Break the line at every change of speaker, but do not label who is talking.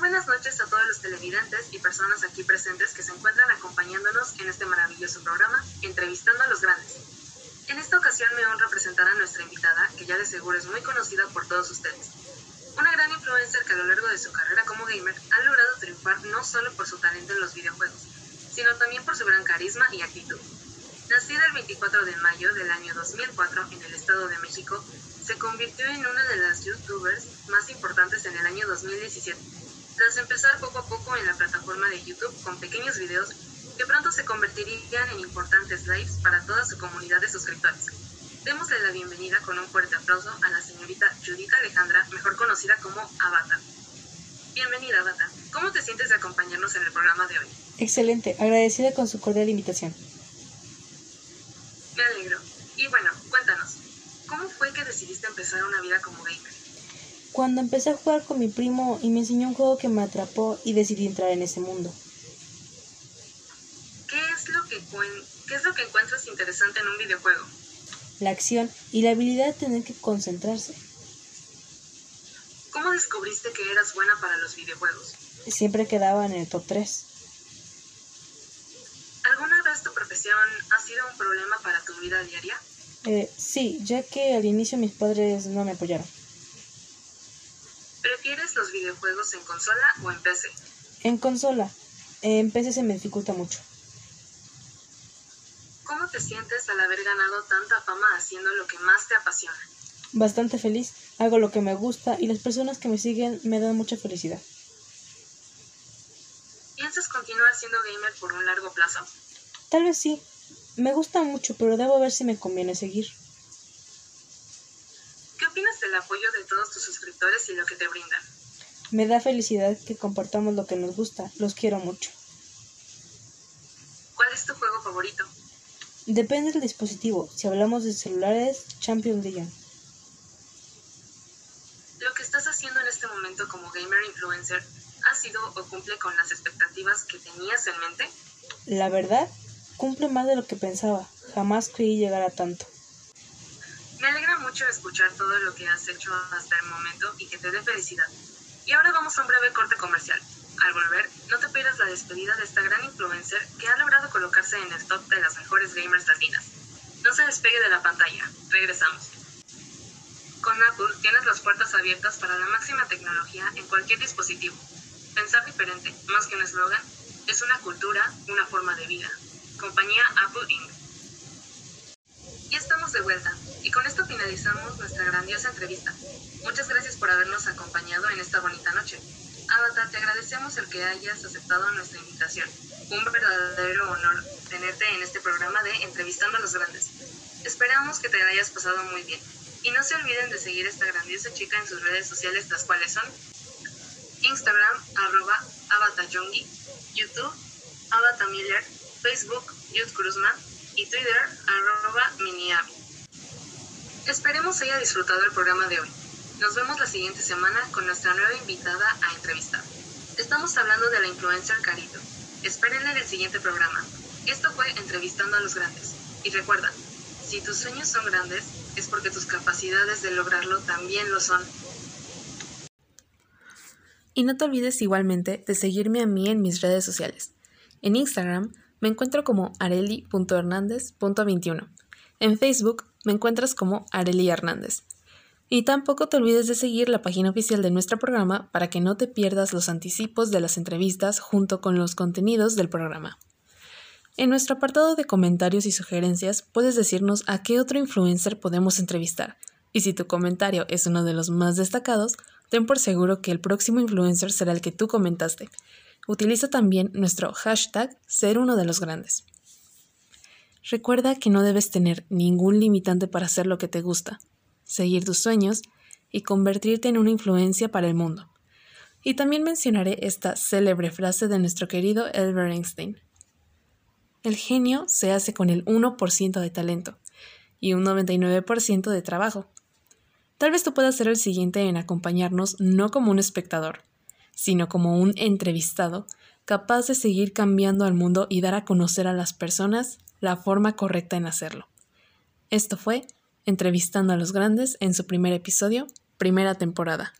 buenas noches a todos los televidentes y personas aquí presentes que se encuentran acompañándonos en este maravilloso programa, Entrevistando a los Grandes. En esta ocasión me honra presentar a nuestra invitada, que ya de seguro es muy conocida por todos ustedes. Una gran influencer que a lo largo de su carrera como gamer ha logrado triunfar no solo por su talento en los videojuegos, sino también por su gran carisma y actitud. Nacida el 24 de mayo del año 2004 en el Estado de México, se convirtió en una de las youtubers más importantes en el año 2017, tras empezar poco a poco en la plataforma de YouTube con pequeños videos que pronto se convertirían en importantes lives para toda su comunidad de suscriptores. Démosle la bienvenida con un fuerte aplauso a la señorita Judith Alejandra, mejor conocida como Avatar. Bienvenida, Avatar. ¿Cómo te sientes de acompañarnos en el programa de hoy?
Excelente, agradecida con su cordial invitación.
Me alegro. Y bueno, cuéntanos, ¿cómo fue que decidiste empezar una vida como gamer?
Cuando empecé a jugar con mi primo y me enseñó un juego que me atrapó y decidí entrar en ese mundo.
¿Qué es lo que, qué es lo que encuentras interesante en un videojuego?
La acción y la habilidad de tener que concentrarse.
¿Cómo descubriste que eras buena para los videojuegos?
Siempre quedaba en el top 3.
¿Alguna vez tu profesión ha sido un problema para tu vida diaria?
Eh, sí, ya que al inicio mis padres no me apoyaron.
¿Prefieres los videojuegos en consola o en PC?
En consola. En PC se me dificulta mucho.
¿Cómo te sientes al haber ganado tanta fama haciendo lo que más te apasiona?
Bastante feliz, hago lo que me gusta y las personas que me siguen me dan mucha felicidad.
¿Piensas continuar siendo gamer por un largo plazo?
Tal vez sí. Me gusta mucho, pero debo ver si me conviene seguir.
¿Qué opinas del apoyo de todos tus suscriptores y lo que te brindan?
Me da felicidad que compartamos lo que nos gusta. Los quiero mucho.
¿Cuál es tu juego favorito?
Depende del dispositivo. Si hablamos de celulares, Champions League.
¿Lo que estás haciendo en este momento como gamer influencer ha sido o cumple con las expectativas que tenías en mente?
La verdad, cumple más de lo que pensaba. Jamás creí llegar a tanto.
Me alegra mucho escuchar todo lo que has hecho hasta el momento y que te dé felicidad. Y ahora vamos a un breve corte comercial. Al volver, no te pierdas la despedida de esta gran influencer que ha logrado colocarse en el top de las mejores gamers latinas. No se despegue de la pantalla. Regresamos. Con Apple tienes las puertas abiertas para la máxima tecnología en cualquier dispositivo. Pensar diferente, más que un eslogan, es una cultura, una forma de vida. Compañía Apple Inc. Ya estamos de vuelta y con esto finalizamos nuestra grandiosa entrevista. Muchas gracias por habernos acompañado en esta bonita noche. Avatar, te agradecemos el que hayas aceptado nuestra invitación. Un verdadero honor tenerte en este programa de Entrevistando a los Grandes. Esperamos que te hayas pasado muy bien. Y no se olviden de seguir a esta grandiosa chica en sus redes sociales, las cuales son Instagram, arroba avatarjongi, YouTube, avatamiller, Facebook, Youth Cruzman y Twitter. Esperemos haya disfrutado el programa de hoy. Nos vemos la siguiente semana con nuestra nueva invitada a entrevistar. Estamos hablando de la influencer Carito. Espérenle en el siguiente programa. Esto fue Entrevistando a los Grandes. Y recuerda, si tus sueños son grandes, es porque tus capacidades de lograrlo también lo son.
Y no te olvides igualmente de seguirme a mí en mis redes sociales. En Instagram me encuentro como areli.hernández.21. En Facebook me encuentras como Areli Hernández. Y tampoco te olvides de seguir la página oficial de nuestro programa para que no te pierdas los anticipos de las entrevistas junto con los contenidos del programa. En nuestro apartado de comentarios y sugerencias puedes decirnos a qué otro influencer podemos entrevistar. Y si tu comentario es uno de los más destacados, ten por seguro que el próximo influencer será el que tú comentaste. Utiliza también nuestro hashtag ser uno de los grandes. Recuerda que no debes tener ningún limitante para hacer lo que te gusta, seguir tus sueños y convertirte en una influencia para el mundo. Y también mencionaré esta célebre frase de nuestro querido Albert Einstein. El genio se hace con el 1% de talento y un 99% de trabajo. Tal vez tú puedas ser el siguiente en acompañarnos no como un espectador, sino como un entrevistado capaz de seguir cambiando al mundo y dar a conocer a las personas la forma correcta en hacerlo. Esto fue Entrevistando a los Grandes en su primer episodio, primera temporada.